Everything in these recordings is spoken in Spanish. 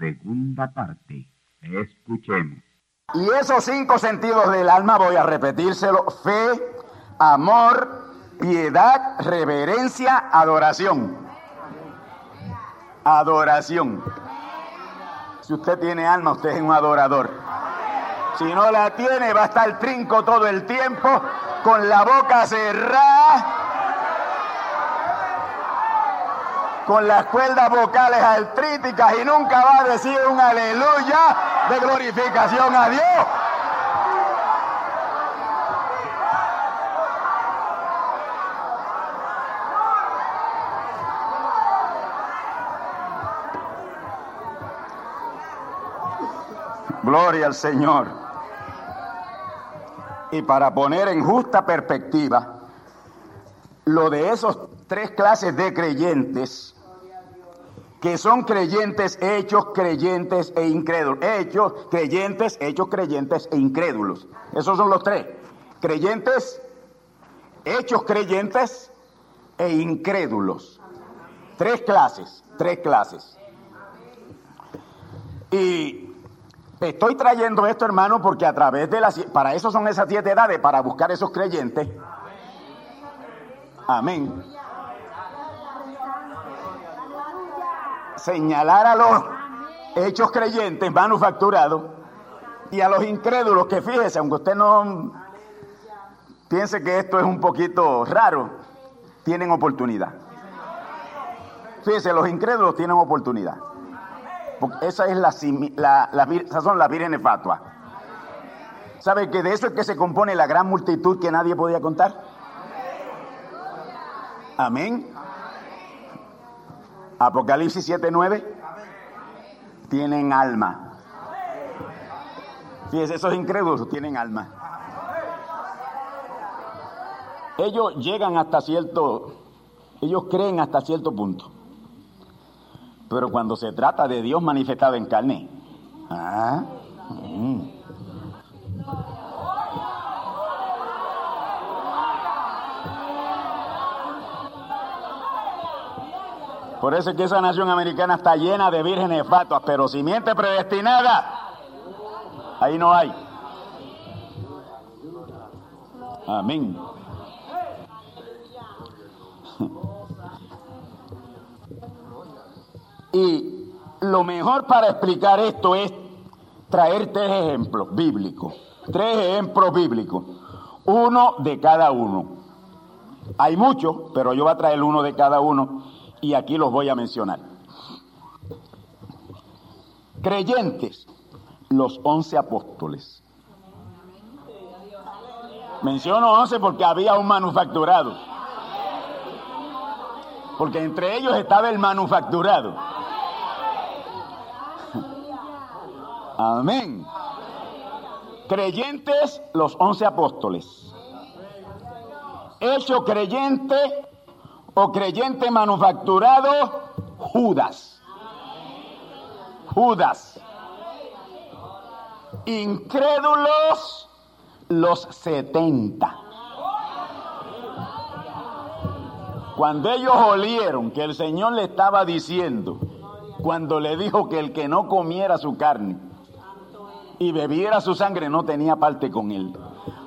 Segunda parte. Escuchemos. Y esos cinco sentidos del alma voy a repetírselo. Fe, amor, piedad, reverencia, adoración. Adoración. Si usted tiene alma, usted es un adorador. Si no la tiene, va a estar trinco todo el tiempo, con la boca cerrada, con las cuerdas vocales artríticas y nunca va a decir un aleluya de glorificación a Dios. Gloria al Señor. Y para poner en justa perspectiva lo de esos tres clases de creyentes, que son creyentes hechos, creyentes e incrédulos. Hechos, creyentes, hechos, creyentes e incrédulos. Esos son los tres. Creyentes, hechos, creyentes e incrédulos. Tres clases, tres clases. Y estoy trayendo esto, hermano, porque a través de las... Para eso son esas siete edades, para buscar esos creyentes. Amén. Señalar a los hechos creyentes manufacturados y a los incrédulos que fíjese, aunque usted no piense que esto es un poquito raro, tienen oportunidad. Fíjese, los incrédulos tienen oportunidad. Esa es la, la, la, esas son las vírgenes fatuas. ¿Sabe que de eso es que se compone la gran multitud que nadie podía contar? Amén. Apocalipsis 7:9 tienen alma. Fíjense, esos incrédulos tienen alma. Ellos llegan hasta cierto, ellos creen hasta cierto punto. Pero cuando se trata de Dios manifestado en carne, ¿ah? Mm. Por eso es que esa nación americana está llena de vírgenes fatuas, pero simiente predestinada, ahí no hay. Amén. Y lo mejor para explicar esto es traer tres ejemplos bíblicos. Tres ejemplos bíblicos. Uno de cada uno. Hay muchos, pero yo voy a traer uno de cada uno y aquí los voy a mencionar. Creyentes, los once apóstoles. Menciono once porque había un manufacturado. porque entre ellos estaba el manufacturado. Amén. Creyentes, los once apóstoles. Hecho creyente o creyente manufacturado, Judas. Judas. Incrédulos, los setenta. Cuando ellos olieron que el Señor le estaba diciendo, cuando le dijo que el que no comiera su carne y bebiera su sangre no tenía parte con él.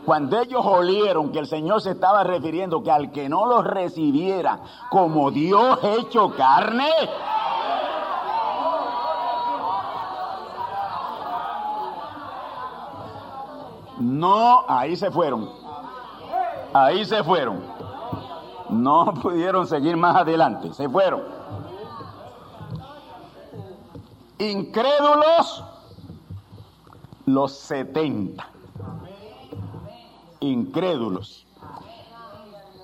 Cuando ellos olieron que el Señor se estaba refiriendo que al que no los recibiera como Dios hecho carne, no, ahí se fueron. Ahí se fueron. No pudieron seguir más adelante, se fueron. Incrédulos, los 70. Incrédulos.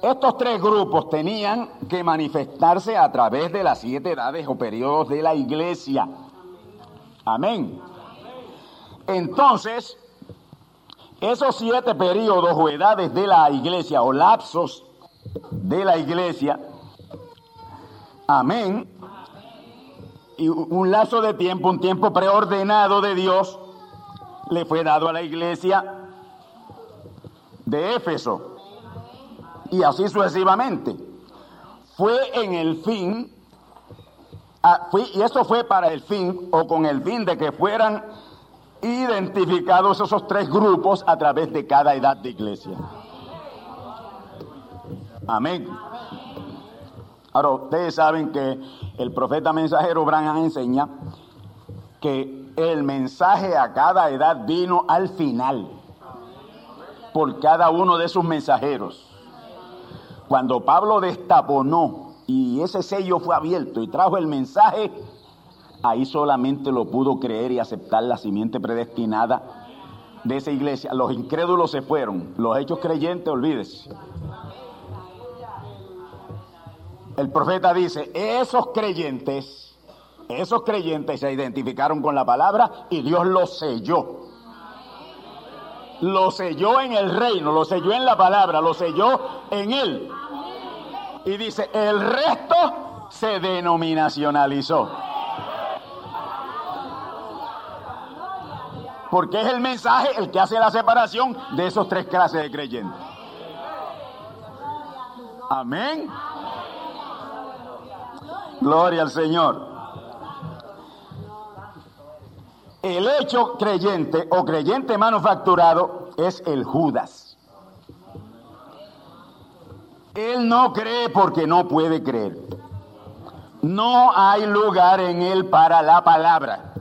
Estos tres grupos tenían que manifestarse a través de las siete edades o periodos de la iglesia. Amén. Entonces, esos siete periodos o edades de la iglesia o lapsos de la iglesia, amén, y un lazo de tiempo, un tiempo preordenado de Dios, le fue dado a la iglesia de Éfeso. Y así sucesivamente. Fue en el fin, ah, y eso fue para el fin, o con el fin de que fueran identificados esos tres grupos a través de cada edad de iglesia. Amén. Ahora, ustedes saben que el profeta mensajero Branham enseña que el mensaje a cada edad vino al final por cada uno de sus mensajeros. Cuando Pablo destaponó y ese sello fue abierto y trajo el mensaje, ahí solamente lo pudo creer y aceptar la simiente predestinada de esa iglesia. Los incrédulos se fueron, los hechos creyentes, olvídese. El profeta dice, esos creyentes, esos creyentes se identificaron con la palabra y Dios los selló. Lo selló en el reino, lo selló en la palabra, lo selló en él. Y dice, el resto se denominacionalizó. Porque es el mensaje el que hace la separación de esos tres clases de creyentes. Amén. Gloria al Señor. El hecho creyente o creyente manufacturado es el Judas. Él no cree porque no puede creer. No hay lugar en él para la palabra.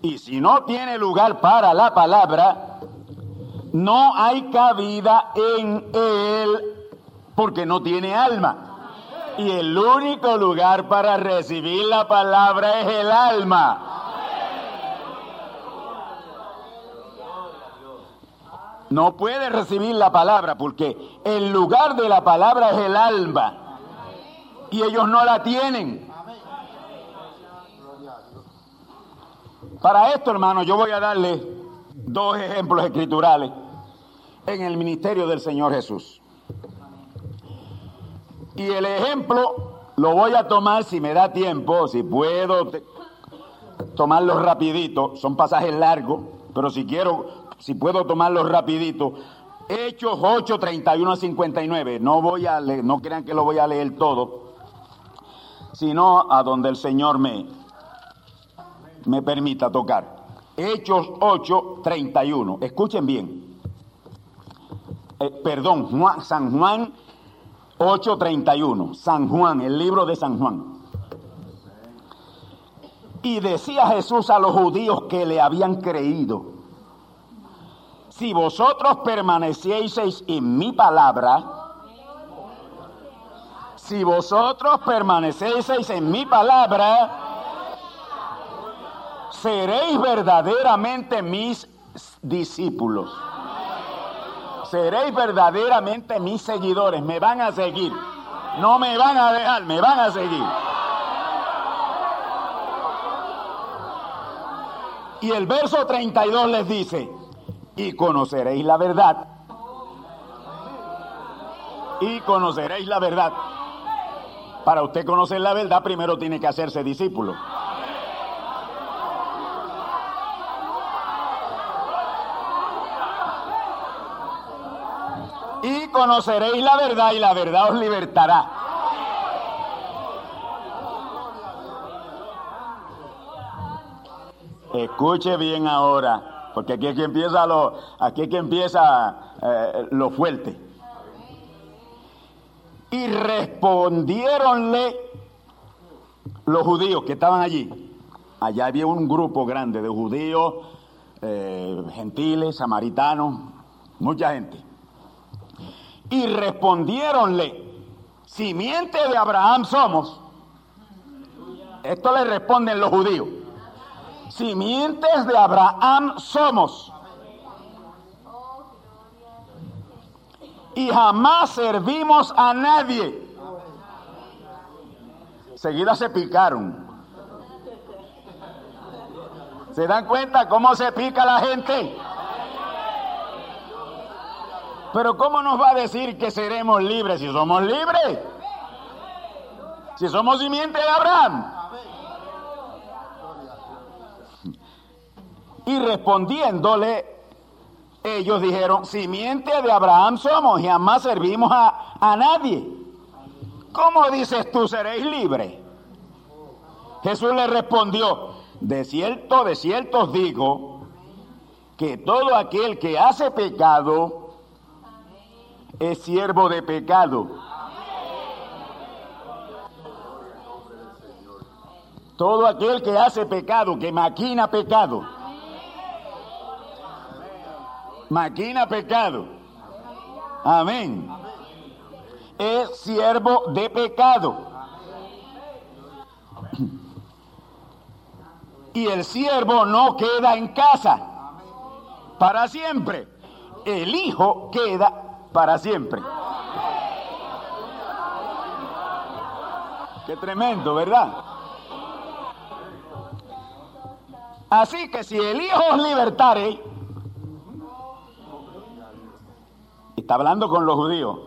Y si no tiene lugar para la palabra, no hay cabida en él porque no tiene alma. Y el único lugar para recibir la palabra es el alma. No puede recibir la palabra porque el lugar de la palabra es el alma. Y ellos no la tienen. Para esto, hermano, yo voy a darle dos ejemplos escriturales en el ministerio del Señor Jesús. Y el ejemplo lo voy a tomar si me da tiempo, si puedo tomarlo rapidito. Son pasajes largos, pero si quiero, si puedo tomarlo rapidito. Hechos 8, 31 a 59. No voy a leer, no crean que lo voy a leer todo, sino a donde el Señor me, me permita tocar. Hechos 8, 31. Escuchen bien. Eh, perdón, San Juan 8:31, San Juan, el libro de San Juan. Y decía Jesús a los judíos que le habían creído, si vosotros permanecieseis en mi palabra, si vosotros permanecieseis en mi palabra, seréis verdaderamente mis discípulos seréis verdaderamente mis seguidores, me van a seguir. No me van a dejar, me van a seguir. Y el verso 32 les dice, y conoceréis la verdad. Y conoceréis la verdad. Para usted conocer la verdad, primero tiene que hacerse discípulo. Y conoceréis la verdad y la verdad os libertará. Escuche bien ahora, porque aquí es que empieza lo, aquí es empieza eh, lo fuerte. Y respondieronle los judíos que estaban allí. Allá había un grupo grande de judíos, eh, gentiles, samaritanos, mucha gente. Y respondieronle, simiente de Abraham somos. Esto le responden los judíos simientes de Abraham somos. Y jamás servimos a nadie. Seguida se picaron. ¿Se dan cuenta cómo se pica la gente? Pero ¿cómo nos va a decir que seremos libres si somos libres? Si somos simiente de Abraham. Y respondiéndole, ellos dijeron, simiente de Abraham somos y jamás servimos a, a nadie. ¿Cómo dices tú seréis libres? Jesús le respondió, de cierto, de cierto os digo, que todo aquel que hace pecado es siervo de pecado. Todo aquel que hace pecado, que maquina pecado, maquina pecado. Amén. Es siervo de pecado. Y el siervo no queda en casa para siempre. El hijo queda para siempre. Qué tremendo, ¿verdad? Así que si el hijo os libertare, Está hablando con los judíos.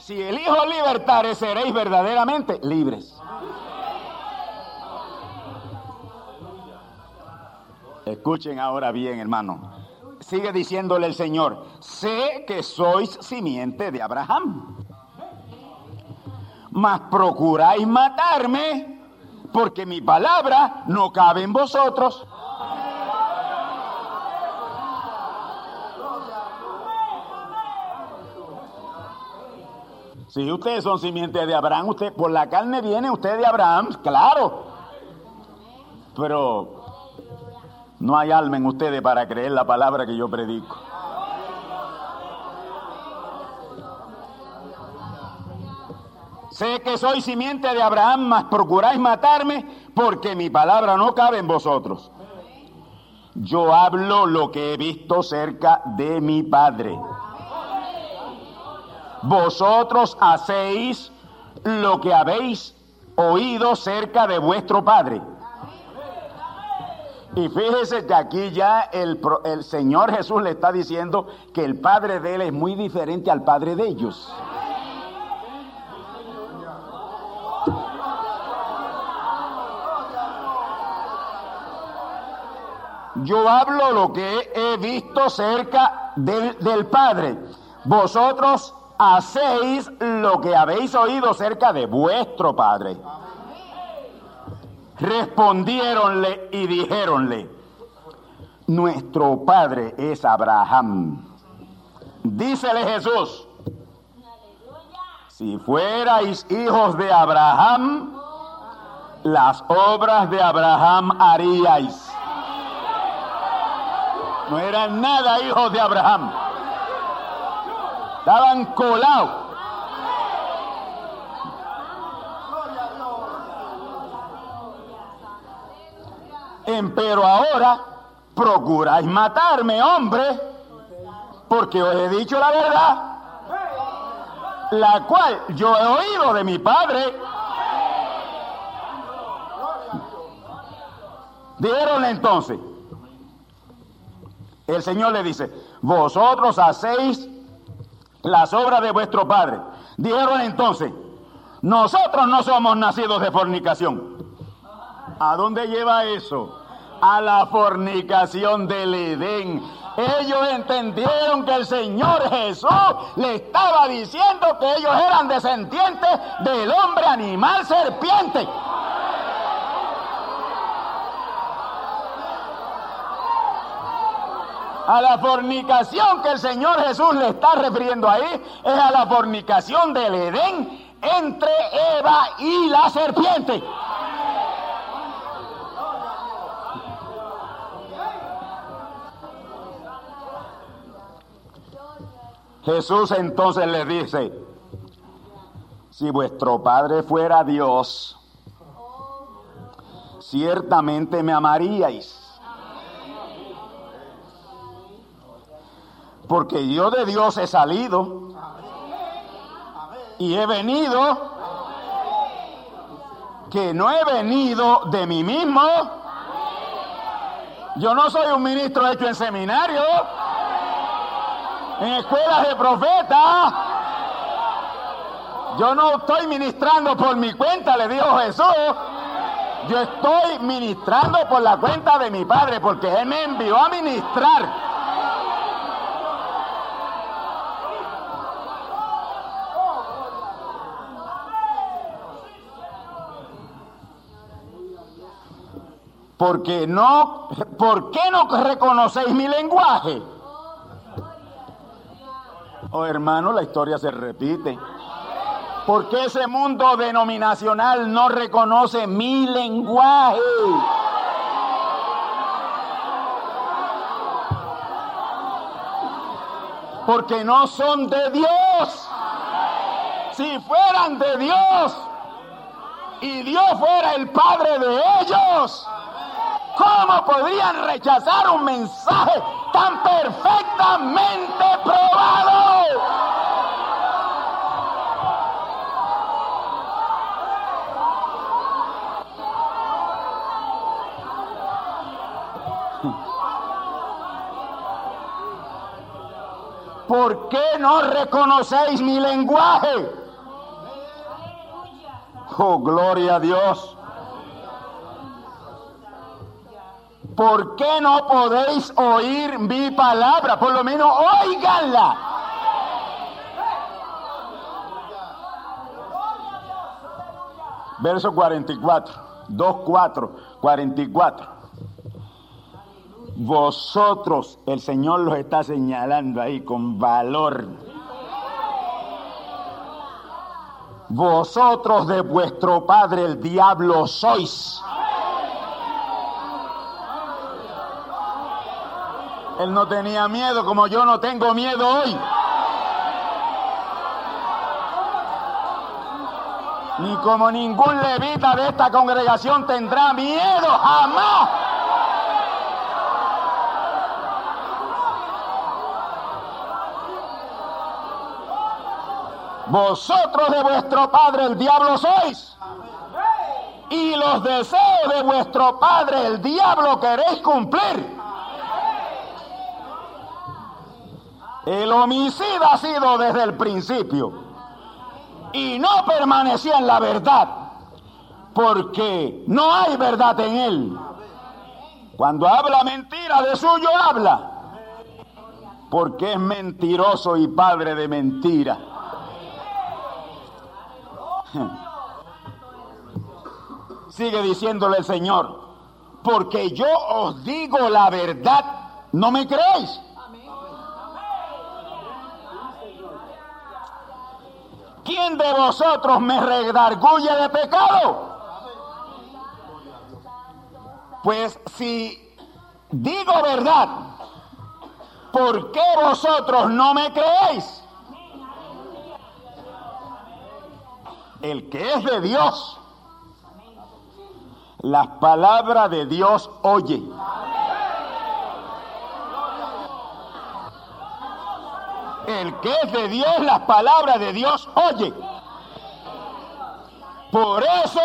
Si el Hijo libertare, seréis verdaderamente libres. Escuchen ahora bien, hermano. Sigue diciéndole el Señor, sé que sois simiente de Abraham, mas procuráis matarme porque mi palabra no cabe en vosotros. Si ustedes son simientes de Abraham, usted por la carne viene usted de Abraham, claro. Pero no hay alma en ustedes para creer la palabra que yo predico. Sé que soy simiente de Abraham, mas procuráis matarme porque mi palabra no cabe en vosotros. Yo hablo lo que he visto cerca de mi Padre. Vosotros hacéis lo que habéis oído cerca de vuestro Padre. Y fíjese que aquí ya el, el, Señor Jesús le está diciendo que el Padre de él es muy diferente al Padre de ellos. Yo hablo lo que he visto cerca del, del Padre. Vosotros hacéis lo que habéis oído cerca de vuestro Padre. Respondieronle y dijéronle, nuestro Padre es Abraham. Dícele Jesús, si fuerais hijos de Abraham, las obras de Abraham haríais. No eran nada hijos de Abraham. Estaban colados. Pero ahora procuráis matarme, hombre, porque os he dicho la verdad. la cual yo he oído de mi padre. Dijeron entonces, el Señor le dice, vosotros hacéis las obras de vuestro padre. Dijeron entonces, nosotros no somos nacidos de fornicación. ¿A dónde lleva eso? A la fornicación del Edén. Ellos entendieron que el Señor Jesús le estaba diciendo que ellos eran descendientes del hombre animal serpiente. A la fornicación que el Señor Jesús le está refiriendo ahí es a la fornicación del Edén entre Eva y la serpiente. Jesús entonces le dice, si vuestro Padre fuera Dios, ciertamente me amaríais. Porque yo de Dios he salido y he venido, que no he venido de mí mismo. Yo no soy un ministro hecho en seminario en escuelas de profetas. Yo no estoy ministrando por mi cuenta, le dijo Jesús. Yo estoy ministrando por la cuenta de mi Padre, porque Él me envió a ministrar. Porque no, ¿por qué no reconocéis mi lenguaje? Oh hermano, la historia se repite. ¿Por qué ese mundo denominacional no reconoce mi lenguaje? Porque no son de Dios. Si fueran de Dios y Dios fuera el Padre de ellos, ¿Cómo podrían rechazar un mensaje tan perfectamente probado? ¿Por qué no reconocéis mi lenguaje? Oh, gloria a Dios. ¿Por qué no podéis oír mi palabra? Por lo menos oíganla. Verso 44, 2, 4, 44. Vosotros, el Señor los está señalando ahí con valor. Vosotros de vuestro padre el diablo sois Él no tenía miedo como yo no tengo miedo hoy. Ni como ningún levita de esta congregación tendrá miedo jamás. Vosotros de vuestro padre el diablo sois. Y los deseos de vuestro padre el diablo queréis cumplir. El homicida ha sido desde el principio y no permanecía en la verdad porque no hay verdad en él. Cuando habla mentira, de suyo habla porque es mentiroso y padre de mentira. Sigue diciéndole el Señor, porque yo os digo la verdad, ¿no me creéis? ¿Quién de vosotros me redarguye de pecado? Pues si digo verdad, ¿por qué vosotros no me creéis? El que es de Dios, las palabras de Dios oye. El que es de Dios, las palabras de Dios oye. Por eso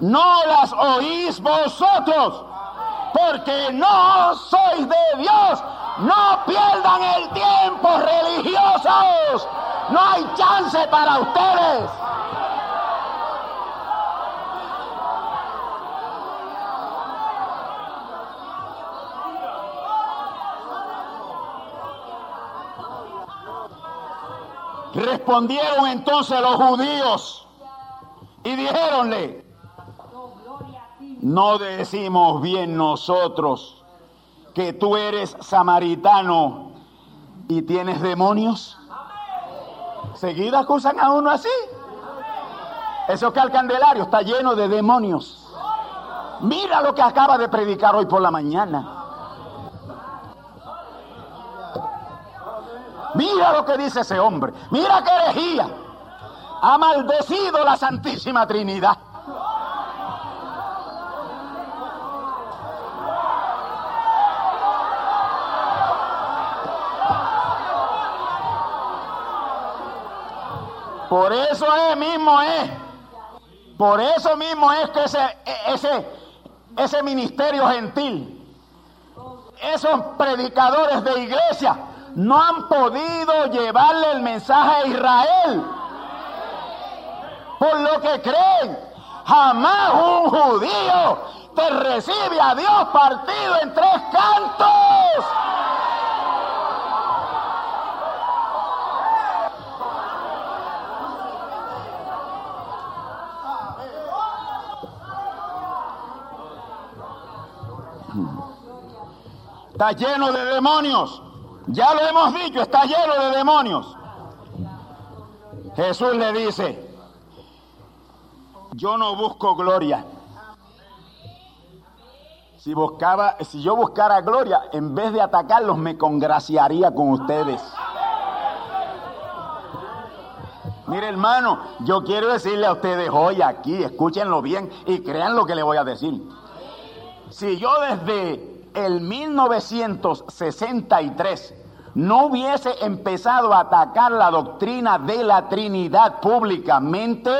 no las oís vosotros, porque no sois de Dios. No pierdan el tiempo, religiosos. No hay chance para ustedes. Respondieron entonces los judíos y dijéronle, no decimos bien nosotros que tú eres samaritano y tienes demonios. Seguida acusan a uno así. Eso que al candelario está lleno de demonios. Mira lo que acaba de predicar hoy por la mañana. Mira lo que dice ese hombre. Mira qué herejía. Ha maldecido la Santísima Trinidad. Por eso es mismo es. Por eso mismo es que ese, ese, ese ministerio gentil, esos predicadores de iglesia, no han podido llevarle el mensaje a Israel. Por lo que creen, jamás un judío te recibe a Dios partido en tres cantos. Está lleno de demonios. Ya lo hemos dicho, está lleno de demonios. Jesús le dice, yo no busco gloria. Si, buscaba, si yo buscara gloria, en vez de atacarlos, me congraciaría con ustedes. Mire hermano, yo quiero decirle a ustedes hoy aquí, escúchenlo bien y crean lo que le voy a decir. Si yo desde el 1963 no hubiese empezado a atacar la doctrina de la Trinidad públicamente,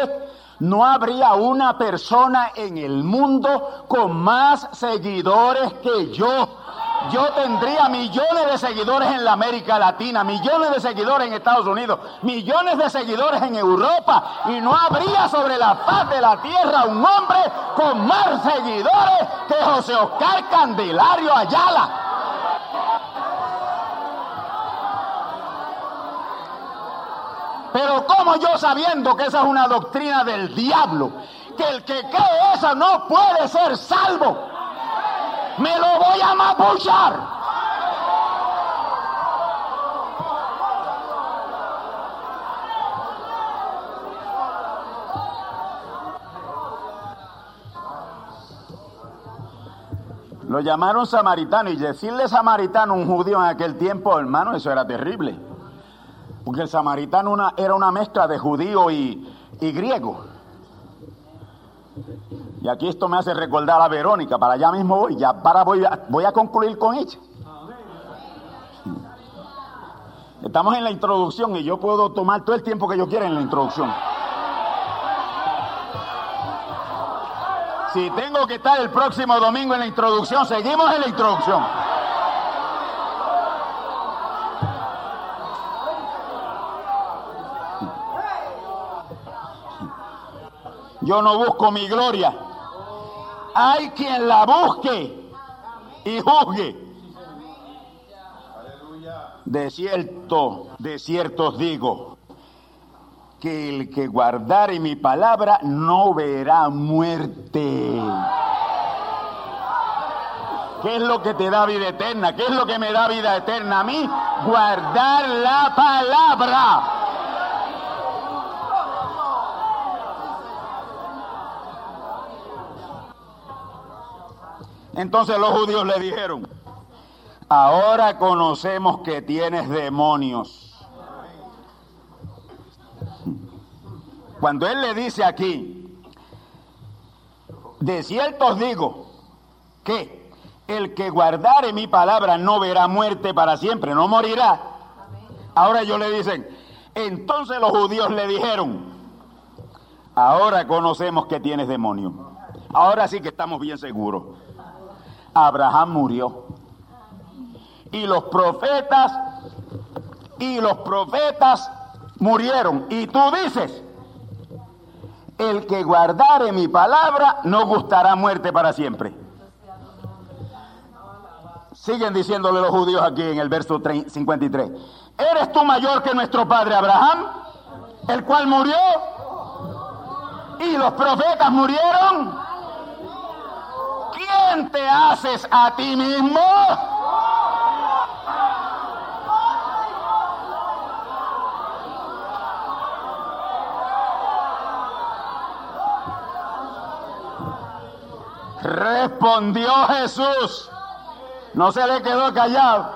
no habría una persona en el mundo con más seguidores que yo. Yo tendría millones de seguidores en la América Latina, millones de seguidores en Estados Unidos, millones de seguidores en Europa y no habría sobre la faz de la tierra un hombre con más seguidores que José Oscar Candelario Ayala. Pero como yo sabiendo que esa es una doctrina del diablo, que el que cree esa no puede ser salvo, me lo voy a mapuchar. Lo llamaron samaritano y decirle samaritano a un judío en aquel tiempo, hermano, eso era terrible. Porque el samaritano era una mezcla de judío y griego. Y aquí esto me hace recordar a Verónica, para allá mismo voy, ya para voy a, voy a concluir con ella. Estamos en la introducción y yo puedo tomar todo el tiempo que yo quiera en la introducción. Si tengo que estar el próximo domingo en la introducción, seguimos en la introducción. Yo no busco mi gloria. Hay quien la busque y juzgue. De cierto, de cierto os digo, que el que guardare mi palabra no verá muerte. ¿Qué es lo que te da vida eterna? ¿Qué es lo que me da vida eterna a mí? Guardar la palabra. Entonces los judíos le dijeron, ahora conocemos que tienes demonios. Cuando él le dice aquí, de cierto os digo que el que guardare mi palabra no verá muerte para siempre, no morirá. Ahora ellos le dicen, entonces los judíos le dijeron, ahora conocemos que tienes demonio. Ahora sí que estamos bien seguros. Abraham murió. Y los profetas, y los profetas murieron. Y tú dices, el que guardare mi palabra no gustará muerte para siempre. Siguen diciéndole los judíos aquí en el verso 53. ¿Eres tú mayor que nuestro padre Abraham, el cual murió? Y los profetas murieron. ¿Quién te haces a ti mismo? Respondió Jesús. No se le quedó callado.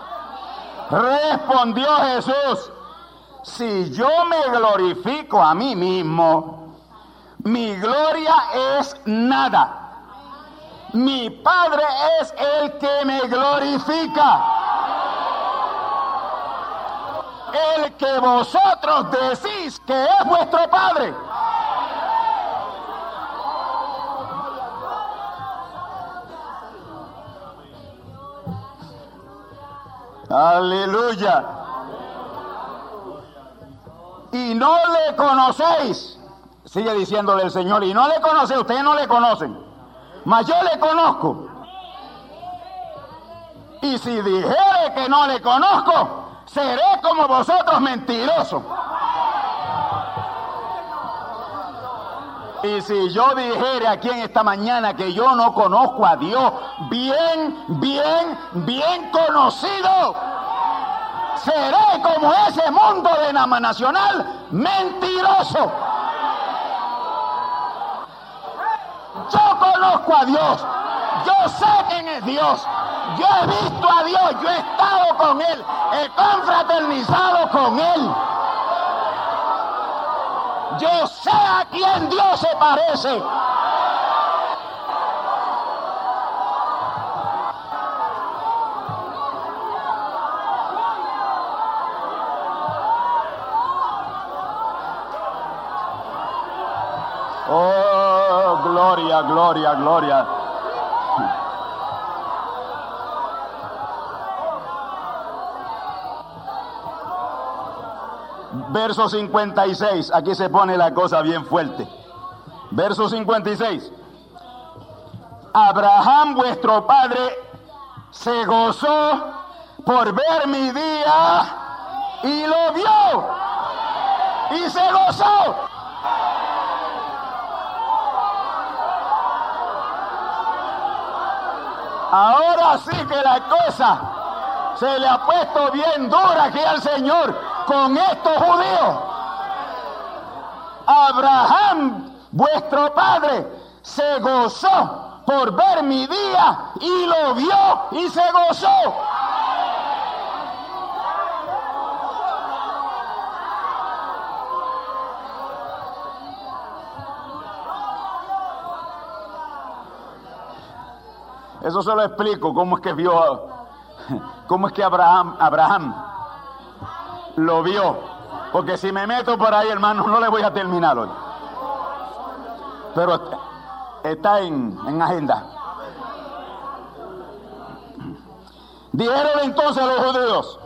Respondió Jesús. Si yo me glorifico a mí mismo, mi gloria es nada. Mi Padre es el que me glorifica. El que vosotros decís que es vuestro Padre. Aleluya. Y no le conocéis. Sigue diciéndole el Señor. Y no le conocéis. Ustedes no le conocen. Mas yo le conozco. Y si dijere que no le conozco, seré como vosotros mentirosos. Y si yo dijere aquí en esta mañana que yo no conozco a Dios, bien, bien, bien conocido, seré como ese mundo de Nama Nacional mentiroso. Yo conozco a Dios, yo sé quién es Dios, yo he visto a Dios, yo he estado con Él, he confraternizado con Él. Yo sé a quién Dios se parece. Gloria, gloria, gloria. Verso 56, aquí se pone la cosa bien fuerte. Verso 56. Abraham vuestro padre se gozó por ver mi día y lo vio y se gozó. Ahora sí que la cosa se le ha puesto bien dura aquí al Señor con estos judíos. Abraham, vuestro padre, se gozó por ver mi día y lo vio y se gozó. Eso se lo explico, cómo es que vio, cómo es que Abraham, Abraham lo vio. Porque si me meto por ahí, hermano, no le voy a terminar hoy. Pero está en, en agenda. Dijeron entonces los judíos,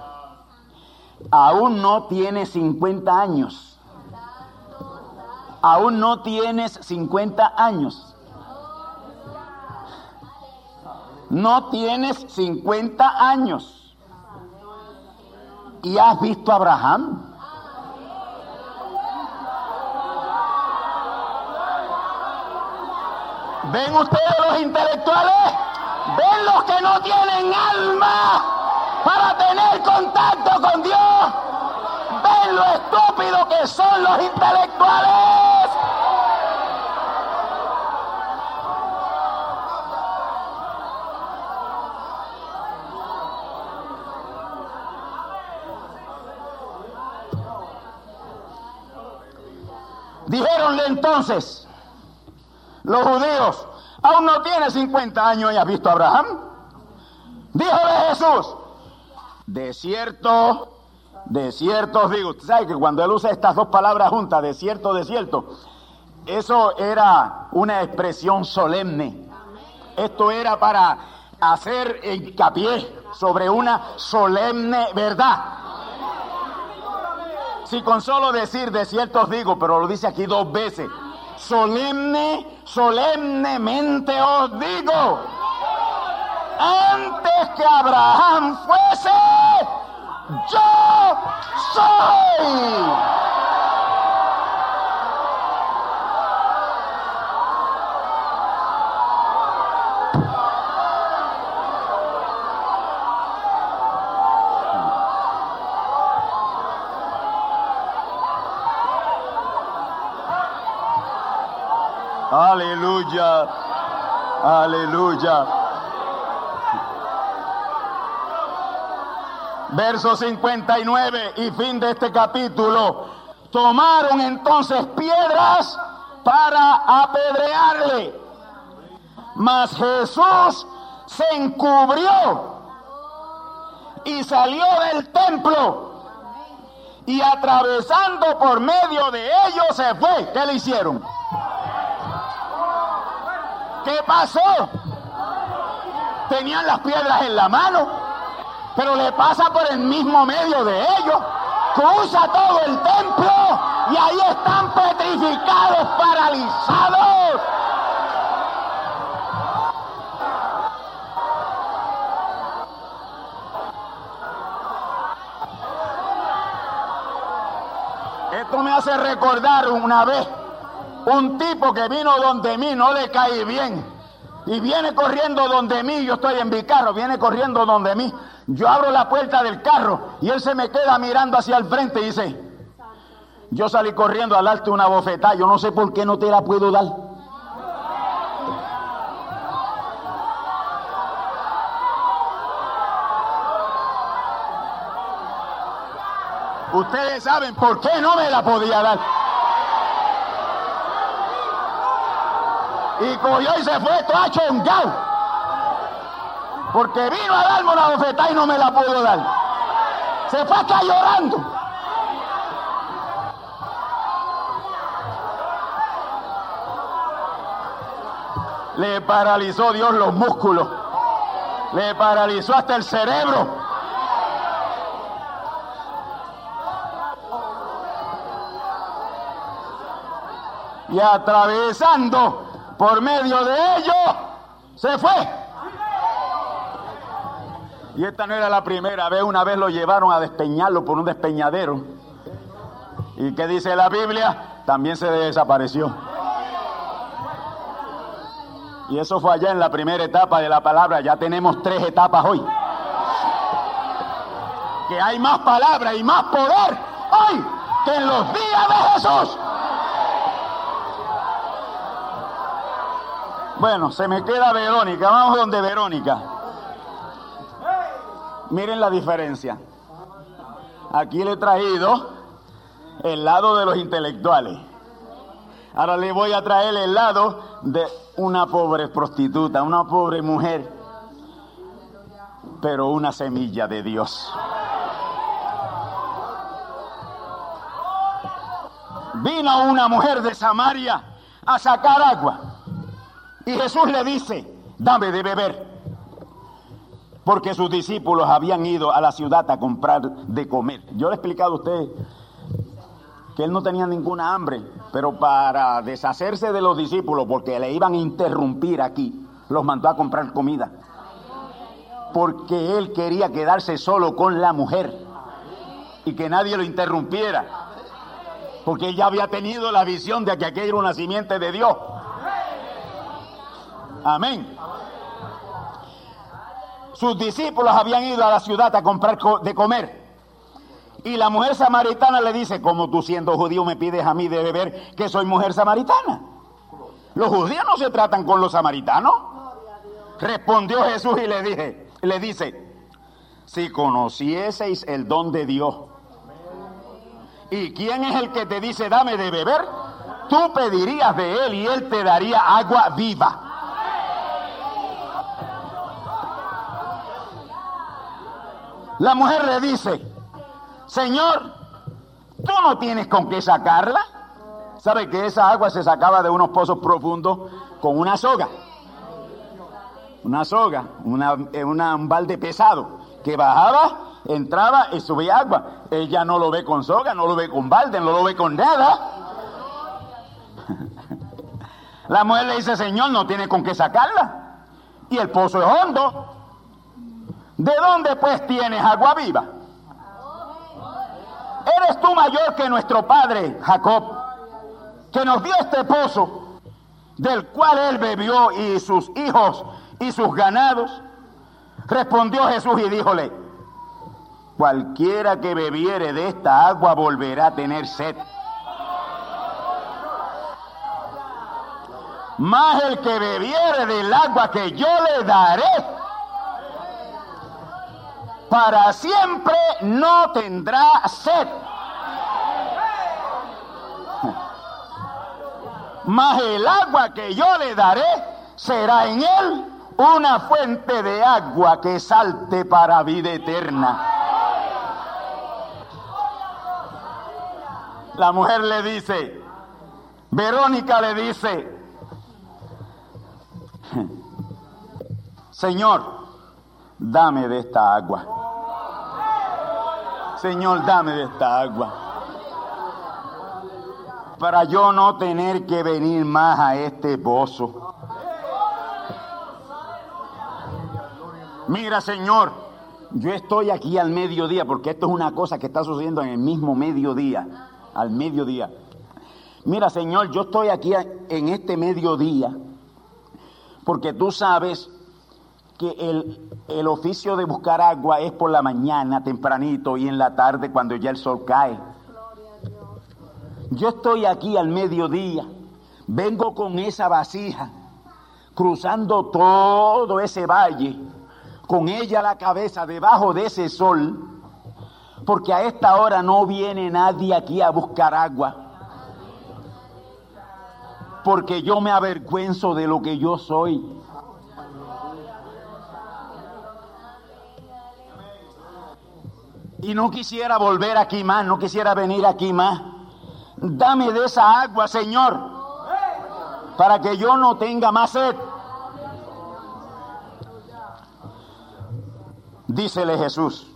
aún no tienes 50 años. Aún no tienes 50 años. No tienes 50 años. ¿Y has visto a Abraham? ¿Ven ustedes los intelectuales? ¿Ven los que no tienen alma para tener contacto con Dios? ¿Ven lo estúpido que son los intelectuales? Entonces los judíos, aún no tiene 50 años y has visto a Abraham. Díjole Jesús, de cierto, De cierto os digo, usted sabe que cuando él usa estas dos palabras juntas, de cierto, de cierto, eso era una expresión solemne. Esto era para hacer hincapié sobre una solemne verdad. Si con solo decir de cierto os digo, pero lo dice aquí dos veces, solemne, solemnemente os digo, antes que Abraham fuese, yo soy. Aleluya. Aleluya. Verso 59 y fin de este capítulo. Tomaron entonces piedras para apedrearle. Mas Jesús se encubrió y salió del templo y atravesando por medio de ellos se fue. ¿Qué le hicieron? ¿Qué pasó? Tenían las piedras en la mano, pero le pasa por el mismo medio de ellos, cruza todo el templo y ahí están petrificados, paralizados. Esto me hace recordar una vez un tipo que vino donde mí no le cae bien. Y viene corriendo donde mí, yo estoy en mi carro, viene corriendo donde mí. Yo abro la puerta del carro y él se me queda mirando hacia el frente y dice, yo salí corriendo al darte una bofetada, yo no sé por qué no te la puedo dar. Ustedes saben por qué no me la podía dar. Y cogió y se fue todo achongado. Porque vino a darme una bofetada y no me la pudo dar. Se fue acá llorando. Le paralizó Dios los músculos. Le paralizó hasta el cerebro. Y atravesando por medio de ellos se fue. Y esta no era la primera vez, una vez lo llevaron a despeñarlo por un despeñadero. ¿Y qué dice la Biblia? También se desapareció. Y eso fue allá en la primera etapa de la palabra. Ya tenemos tres etapas hoy. Que hay más palabra y más poder hoy que en los días de Jesús. Bueno, se me queda Verónica. Vamos donde Verónica. Miren la diferencia. Aquí le he traído el lado de los intelectuales. Ahora le voy a traer el lado de una pobre prostituta, una pobre mujer, pero una semilla de Dios. Vino una mujer de Samaria a sacar agua. Y Jesús le dice, dame de beber. Porque sus discípulos habían ido a la ciudad a comprar de comer. Yo le he explicado a usted que él no tenía ninguna hambre, pero para deshacerse de los discípulos, porque le iban a interrumpir aquí, los mandó a comprar comida. Porque él quería quedarse solo con la mujer y que nadie lo interrumpiera. Porque él ya había tenido la visión de que aquello era un nacimiento de Dios. Amén. Sus discípulos habían ido a la ciudad a comprar de comer. Y la mujer samaritana le dice, como tú siendo judío me pides a mí de beber que soy mujer samaritana. Los judíos no se tratan con los samaritanos. Respondió Jesús y le dije, le dice, si conocieseis el don de Dios, ¿y quién es el que te dice dame de beber? Tú pedirías de él y él te daría agua viva. La mujer le dice, Señor, tú no tienes con qué sacarla. ¿Sabe que esa agua se sacaba de unos pozos profundos con una soga? Una soga, una, un balde pesado que bajaba, entraba y subía agua. Ella no lo ve con soga, no lo ve con balde, no lo ve con nada. La mujer le dice, Señor, no tiene con qué sacarla. Y el pozo es hondo. ¿De dónde pues tienes agua viva? ¿Eres tú mayor que nuestro padre Jacob, que nos dio este pozo, del cual él bebió y sus hijos y sus ganados? Respondió Jesús y díjole, cualquiera que bebiere de esta agua volverá a tener sed. Más el que bebiere del agua que yo le daré, para siempre no tendrá sed. Mas el agua que yo le daré será en él una fuente de agua que salte para vida eterna. La mujer le dice, Verónica le dice, Señor, dame de esta agua. Señor, dame de esta agua. Para yo no tener que venir más a este pozo. Mira, Señor, yo estoy aquí al mediodía, porque esto es una cosa que está sucediendo en el mismo mediodía, al mediodía. Mira, Señor, yo estoy aquí en este mediodía, porque tú sabes que el, el, oficio de buscar agua es por la mañana, tempranito, y en la tarde cuando ya el sol cae. Yo estoy aquí al mediodía, vengo con esa vasija, cruzando todo ese valle con ella la cabeza debajo de ese sol, porque a esta hora no viene nadie aquí a buscar agua, porque yo me avergüenzo de lo que yo soy. Y no quisiera volver aquí más, no quisiera venir aquí más. Dame de esa agua, Señor, para que yo no tenga más sed. Dícele Jesús,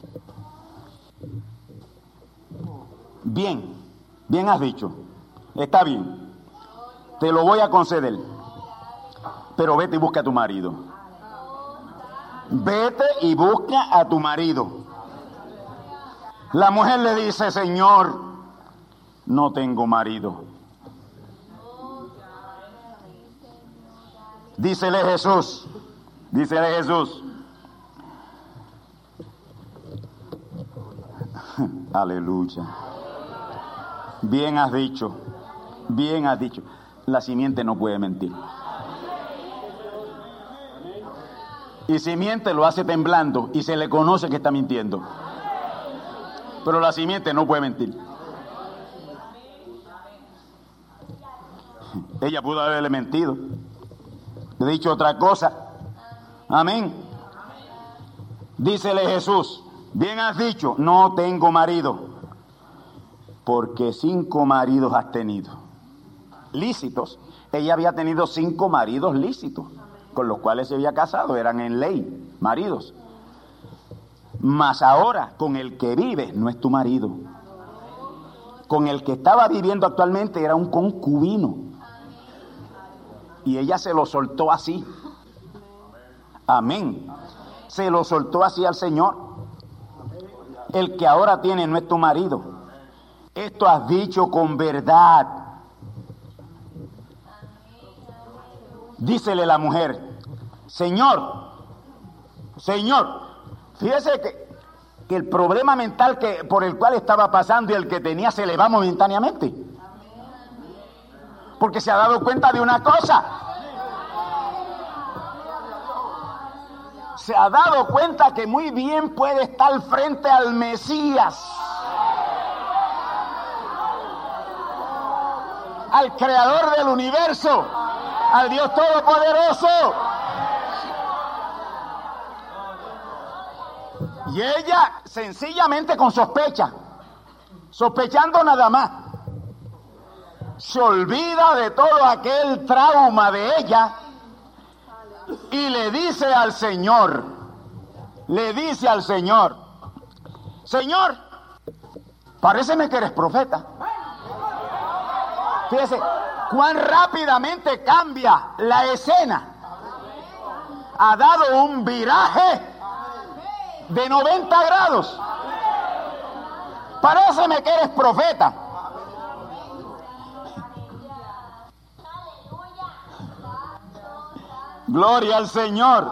bien, bien has dicho, está bien, te lo voy a conceder, pero vete y busca a tu marido. Vete y busca a tu marido. La mujer le dice, Señor, no tengo marido. Dícele Jesús, dícele Jesús, Aleluya. Bien has dicho, bien has dicho. La simiente no puede mentir. Y si miente lo hace temblando y se le conoce que está mintiendo. Pero la simiente no puede mentir. Ella pudo haberle mentido. Le he dicho otra cosa. Amén. Dícele Jesús, Bien has dicho, no tengo marido, porque cinco maridos has tenido. Lícitos. Ella había tenido cinco maridos lícitos, con los cuales se había casado, eran en ley, maridos. Mas ahora, con el que vive, no es tu marido. Con el que estaba viviendo actualmente era un concubino. Y ella se lo soltó así. Amén. Se lo soltó así al Señor el que ahora tiene no es tu marido. Esto has dicho con verdad. Dícele la mujer, Señor, Señor, fíjese que, el problema mental que, por el cual estaba pasando y el que tenía se le va momentáneamente. Porque se ha dado cuenta de una cosa, se ha dado cuenta que muy bien puede estar frente al Mesías, al creador del universo, al Dios Todopoderoso. Y ella sencillamente con sospecha, sospechando nada más. Se olvida de todo aquel trauma de ella y le dice al Señor, le dice al Señor, Señor, paréceme que eres profeta. Fíjese, cuán rápidamente cambia la escena. Ha dado un viraje de 90 grados. Paréceme que eres profeta. Gloria al Señor.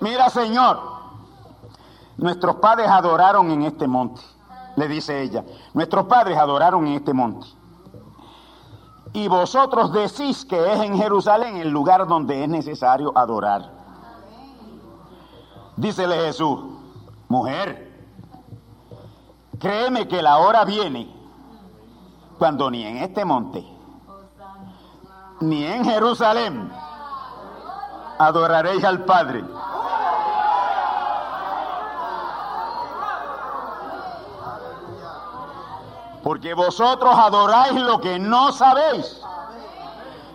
Mira, Señor, nuestros padres adoraron en este monte, le dice ella. Nuestros padres adoraron en este monte. Y vosotros decís que es en Jerusalén el lugar donde es necesario adorar. Dícele Jesús, mujer, créeme que la hora viene cuando ni en este monte, ni en Jerusalén adoraréis al Padre. Porque vosotros adoráis lo que no sabéis.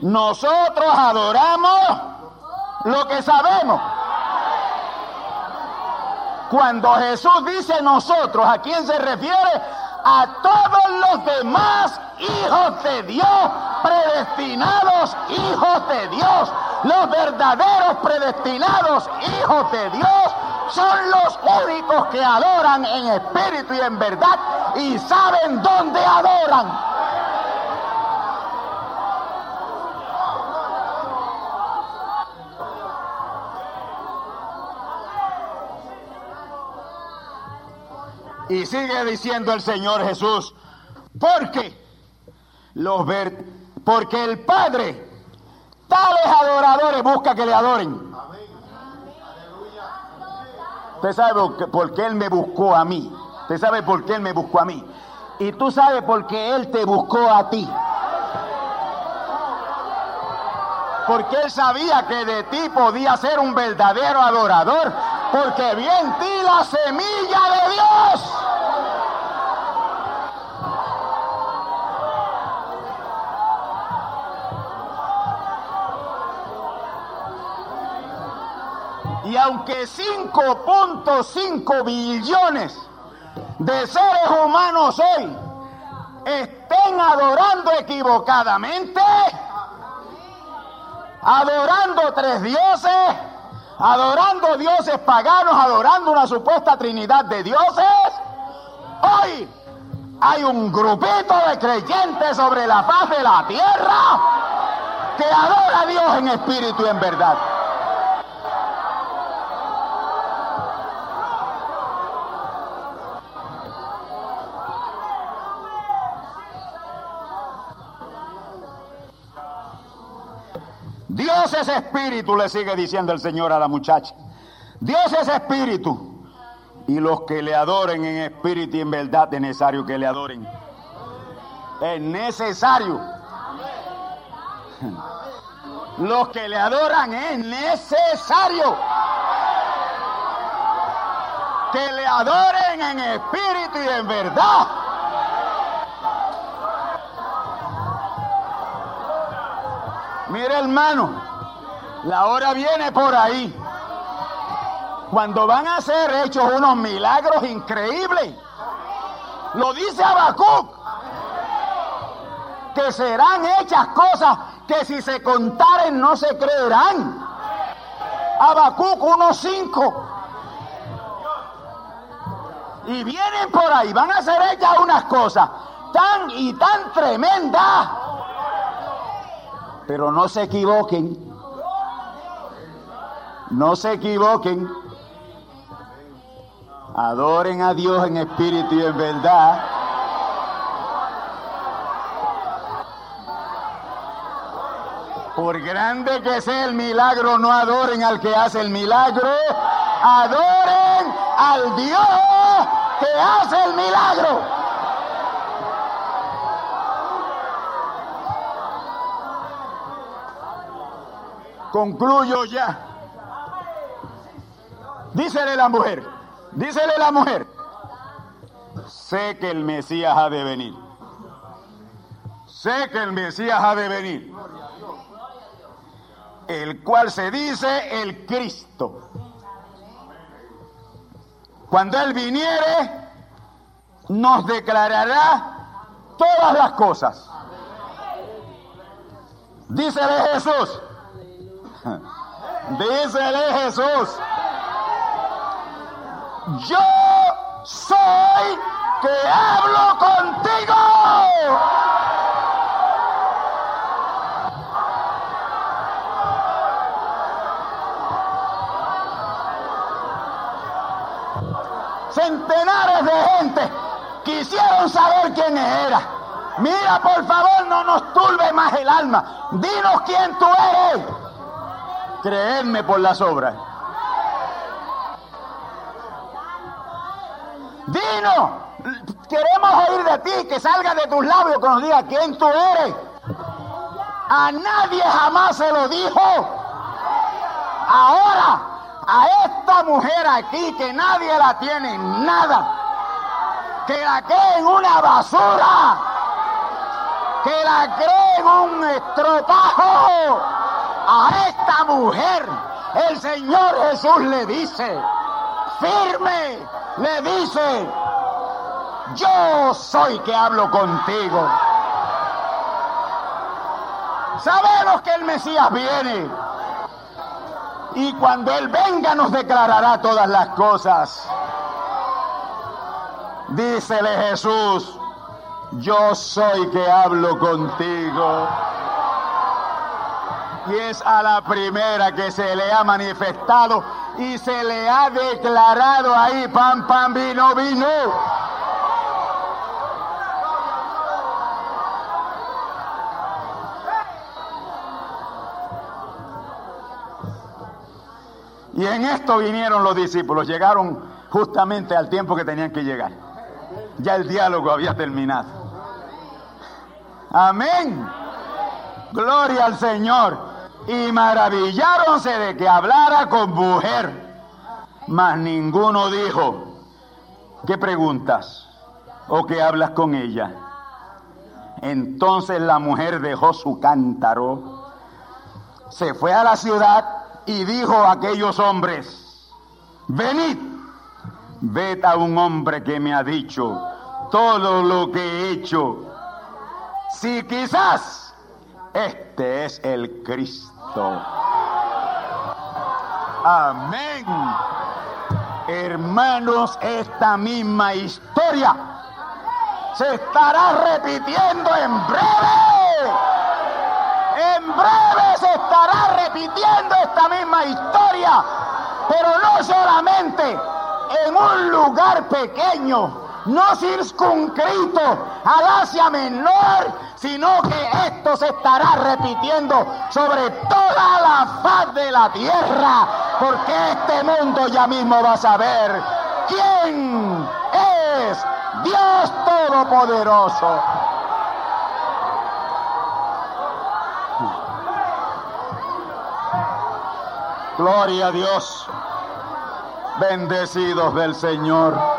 Nosotros adoramos lo que sabemos. Cuando Jesús dice nosotros, ¿a quién se refiere? A todos los demás hijos de Dios, predestinados hijos de Dios, los verdaderos predestinados hijos de Dios son los únicos que adoran en espíritu y en verdad y saben dónde adoran. Y sigue diciendo el Señor Jesús, porque los ver, porque el Padre tales adoradores busca que le adoren. Usted sabe por qué Él me buscó a mí. Usted sabe por qué Él me buscó a mí. Y tú sabes por qué Él te buscó a ti. Porque Él sabía que de ti podía ser un verdadero adorador. Porque vi en ti la semilla de Dios. Y aunque 5.5 billones de seres humanos hoy estén adorando equivocadamente, adorando tres dioses, adorando dioses paganos, adorando una supuesta trinidad de dioses, hoy hay un grupito de creyentes sobre la faz de la tierra que adora a Dios en espíritu y en verdad. Dios es espíritu, le sigue diciendo el Señor a la muchacha. Dios es espíritu. Y los que le adoren en espíritu y en verdad es necesario que le adoren. Es necesario. Los que le adoran es necesario. Que le adoren en espíritu y en verdad. Mire hermano, la hora viene por ahí. Cuando van a ser hechos unos milagros increíbles. Lo dice Habacuc. Que serán hechas cosas que si se contaren no se creerán. Habacuc 1.5. Y vienen por ahí, van a ser hechas unas cosas tan y tan tremendas pero no se equivoquen. No se equivoquen. Adoren a Dios en espíritu y en verdad. Por grande que sea el milagro, no adoren al que hace el milagro. Adoren al Dios que hace el milagro. Concluyo ya. Dícele la mujer, dícele la mujer, sé que el Mesías ha de venir. Sé que el Mesías ha de venir. El cual se dice el Cristo. Cuando Él viniere, nos declarará todas las cosas. Dícele Jesús. Dícele Jesús. Yo soy que hablo contigo. Centenares de gente quisieron saber quién era. Mira, por favor, no nos turbe más el alma. Dinos quién tú eres. Creedme por las obras. Dinos, queremos oír de ti, que salga de tus labios, que nos diga quién tú eres. A nadie jamás se lo dijo. Ahora, a esta mujer aquí, que nadie la tiene en nada, que la cree en una basura, que la cree en un estropajo, a esta mujer el Señor Jesús le dice, firme, le dice, yo soy que hablo contigo. Sabemos que el Mesías viene. Y cuando Él venga nos declarará todas las cosas. Dícele Jesús, yo soy que hablo contigo. Y es a la primera que se le ha manifestado y se le ha declarado ahí, pan, pan, vino, vino. Y en esto vinieron los discípulos, llegaron justamente al tiempo que tenían que llegar. Ya el diálogo había terminado. Amén. Gloria al Señor. Y maravilláronse de que hablara con mujer. Mas ninguno dijo, ¿qué preguntas? ¿O qué hablas con ella? Entonces la mujer dejó su cántaro, se fue a la ciudad y dijo a aquellos hombres, venid, ved a un hombre que me ha dicho todo lo que he hecho. Si quizás este es el Cristo. Amén. Hermanos, esta misma historia se estará repitiendo en breve. En breve se estará repitiendo esta misma historia, pero no solamente en un lugar pequeño, no circunscrito al Asia Menor, sino que esto se estará repitiendo sobre toda la faz de la tierra, porque este mundo ya mismo va a saber quién es Dios Todopoderoso. Gloria a Dios. Bendecidos del Señor.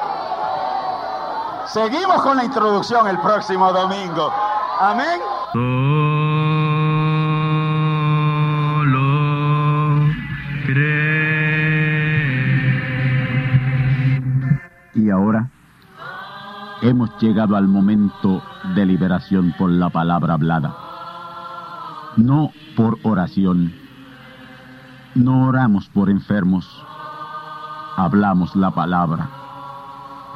Seguimos con la introducción el próximo domingo. Amén. Y ahora hemos llegado al momento de liberación por la palabra hablada. No por oración. No oramos por enfermos. Hablamos la palabra.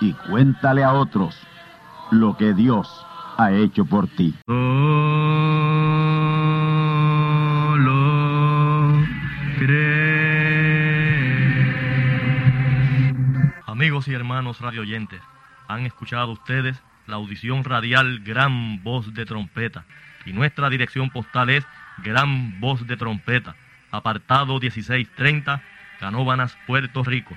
y cuéntale a otros lo que Dios ha hecho por ti. Amigos y hermanos radioyentes, han escuchado ustedes la audición radial Gran Voz de Trompeta. Y nuestra dirección postal es Gran Voz de Trompeta, apartado 1630, Canóbanas, Puerto Rico,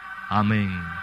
Amén.